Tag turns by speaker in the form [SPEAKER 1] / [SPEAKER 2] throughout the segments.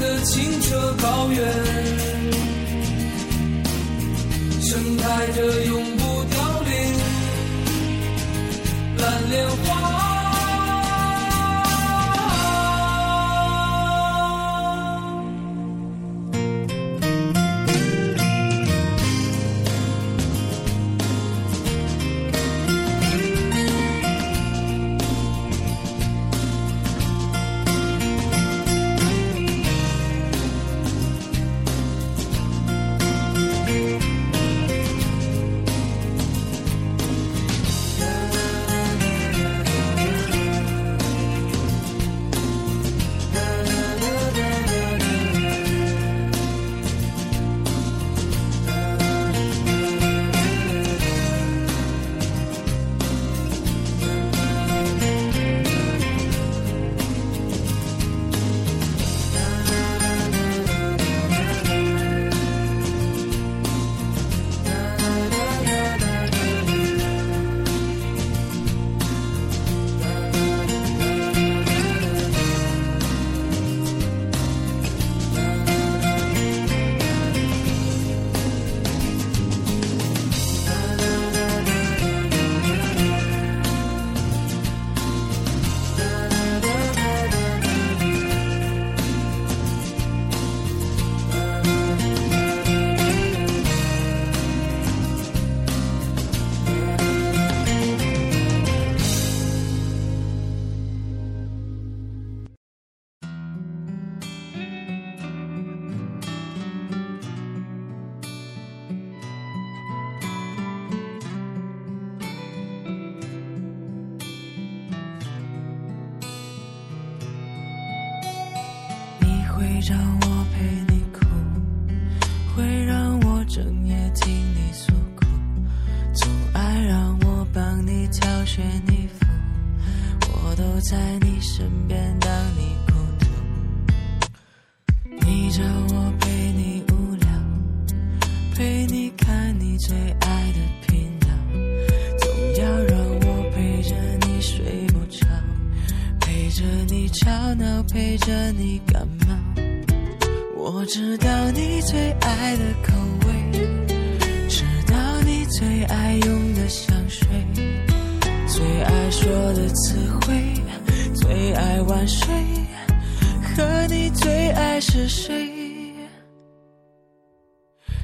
[SPEAKER 1] 的清澈高原，盛开着永不凋零蓝莲花。
[SPEAKER 2] 在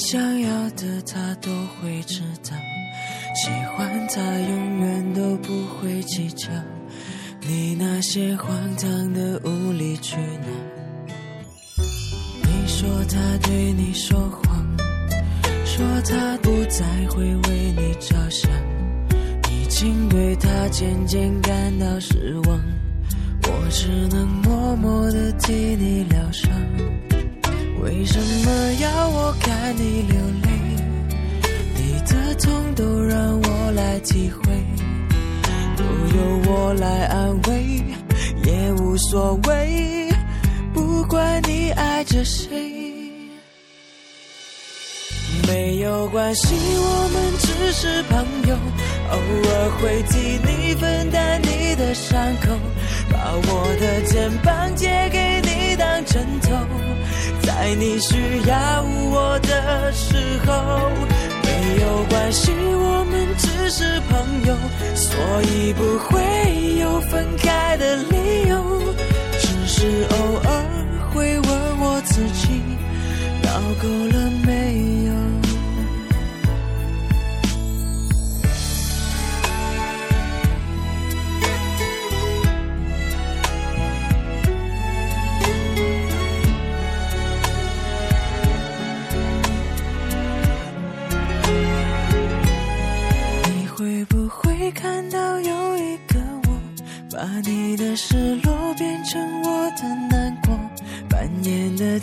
[SPEAKER 2] 想要的他都会知道，喜欢他永远都不会计较，你那些荒唐的无理取闹。你说他对你说谎，说他不再会为你着想，已经对他渐渐感到失望。我只能默默地替你疗伤。为什么要我看你流泪？你的痛都让我来体会，都由我来安慰，也无所谓。不管你爱着谁。没有关系，我们只是朋友，偶尔会替你分担你的伤口，把我的肩膀借给你当枕头，在你需要我的时候。没有关系，我们只是朋友，所以不会有分开的理由，只是偶尔会问我自己，闹够了没有？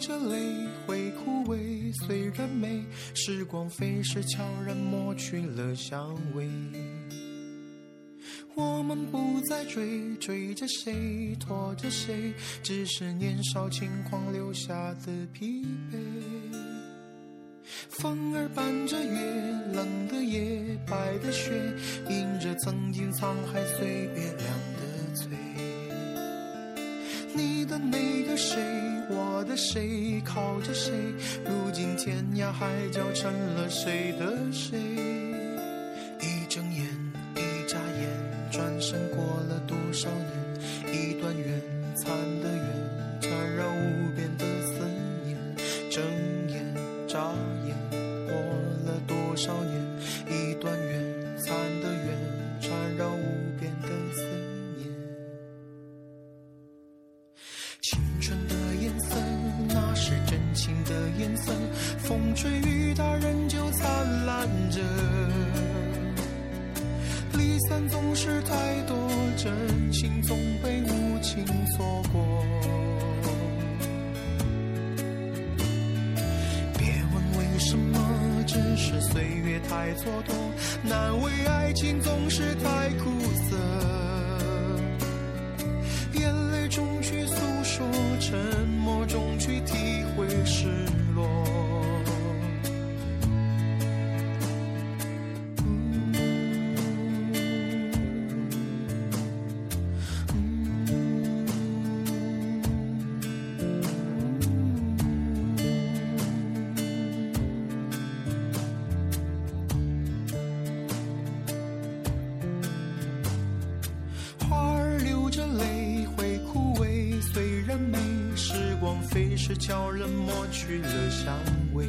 [SPEAKER 3] 着泪会枯萎，虽然美，时光飞逝，悄然抹去了香味。我们不再追，追着谁，拖着谁，只是年少轻狂留下的疲惫。风儿伴着月，冷的夜，白的雪，映着曾经沧海岁月亮的嘴。你的那个谁，我的谁，靠着谁？如今天涯海角成了谁的谁？风吹雨打，仍旧灿烂着。离散总是太多，真情总被无情错过。别问为什么，只是岁月太蹉跎。难为爱情总是太苦涩。眼泪中去诉说，沉默中去体叫人抹去了香味。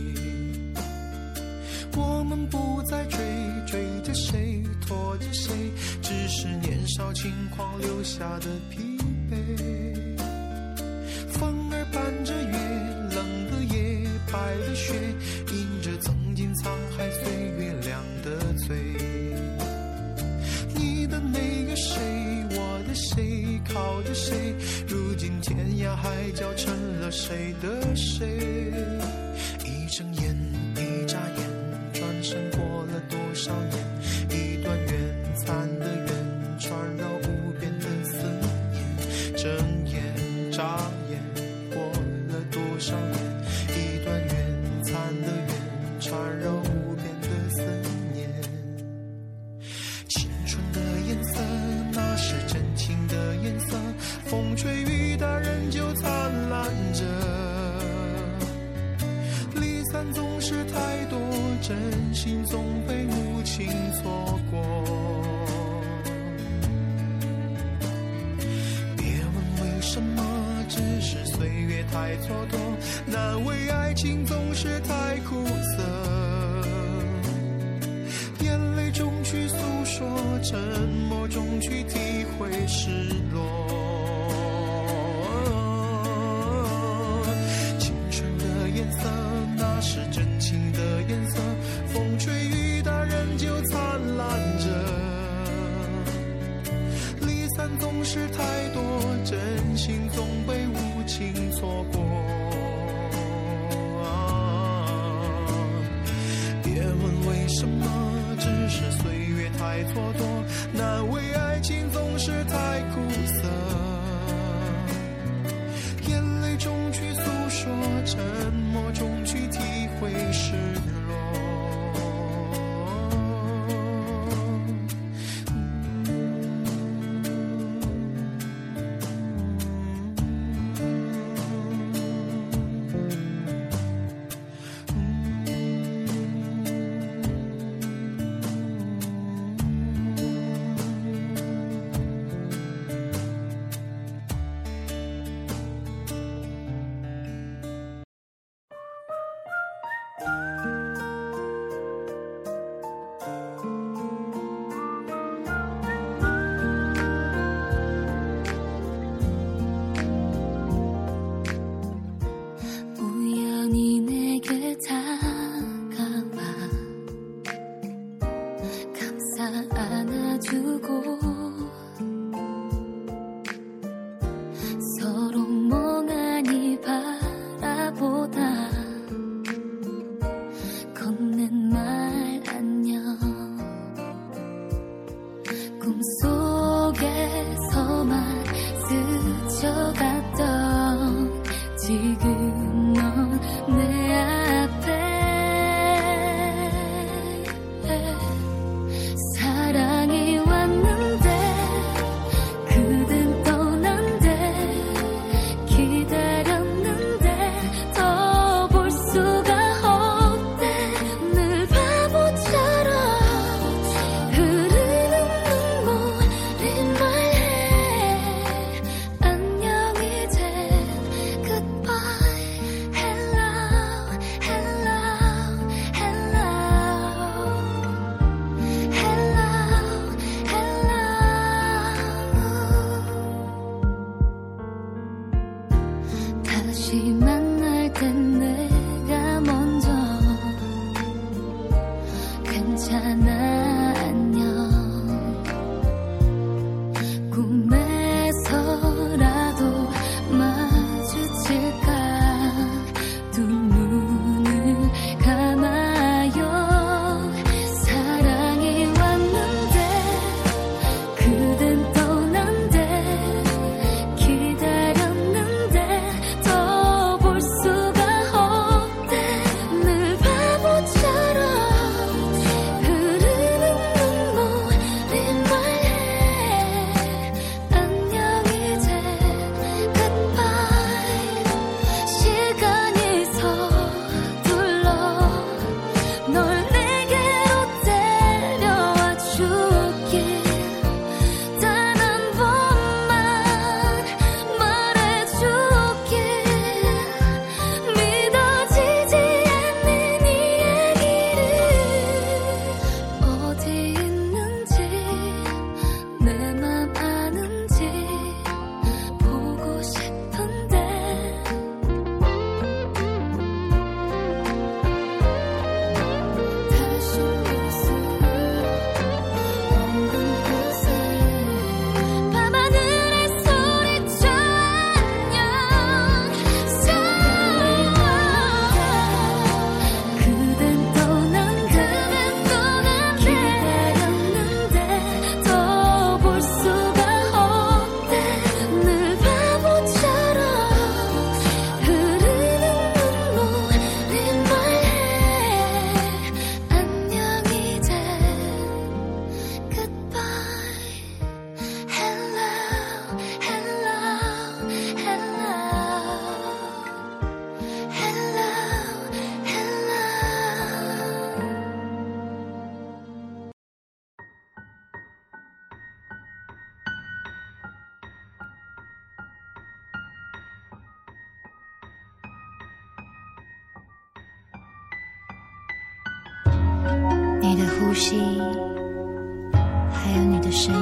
[SPEAKER 3] 我们不再追，追着谁，拖着谁，只是年少轻狂留下的疲惫。风儿伴着月，冷的夜，白的雪，印着曾经沧海岁月亮的嘴。你的那个谁，我的谁，靠着谁，如今天涯海角成谁的谁？一睁眼，一眨眼，转身过了多少年？一段缘，残的缘，缠绕无边的思念。睁眼，眨眼，过了多少年？一段缘，残的缘，缠绕无边的思念。青春的颜色，那是真情的颜色。风吹太蹉跎。难为爱情总是太苦涩。眼泪中去诉说，沉默中去体会失落。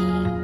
[SPEAKER 3] me.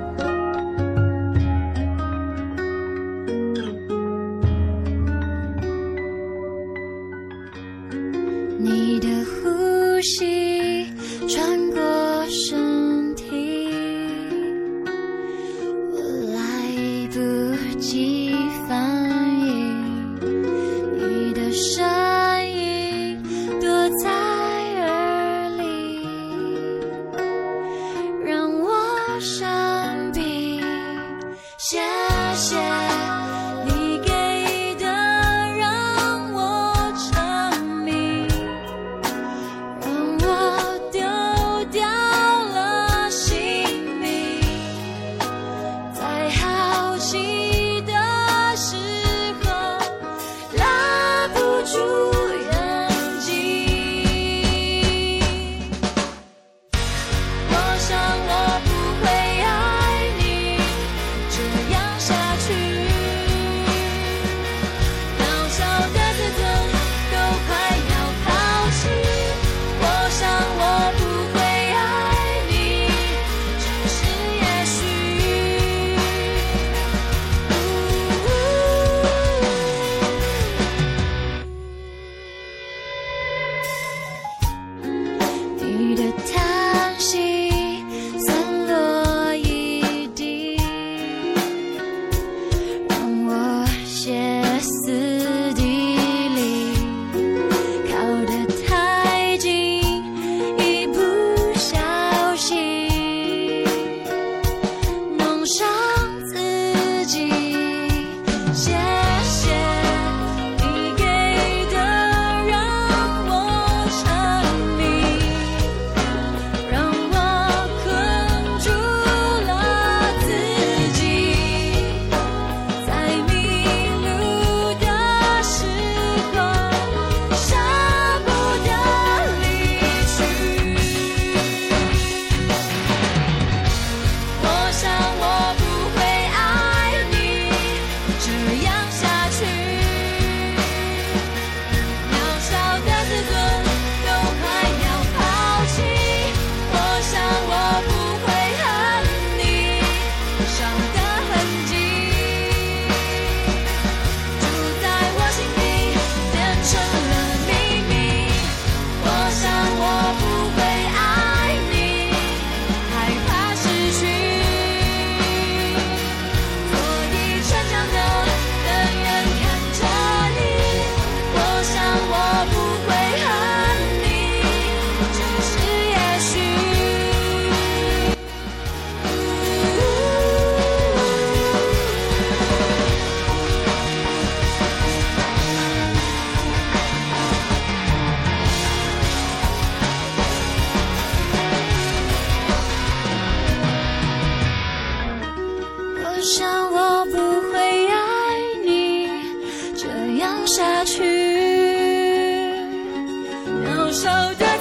[SPEAKER 3] 手的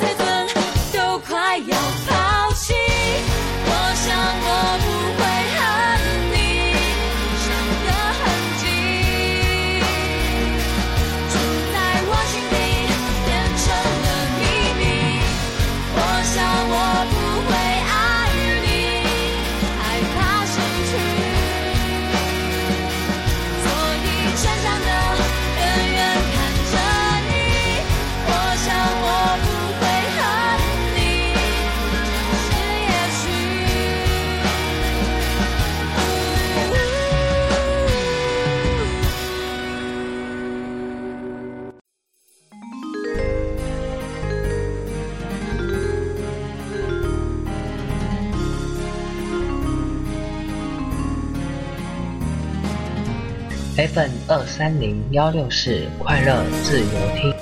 [SPEAKER 4] FM 二三零幺六四快乐自由听。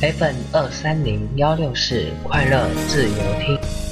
[SPEAKER 4] FM 二三零幺六四快乐自由听。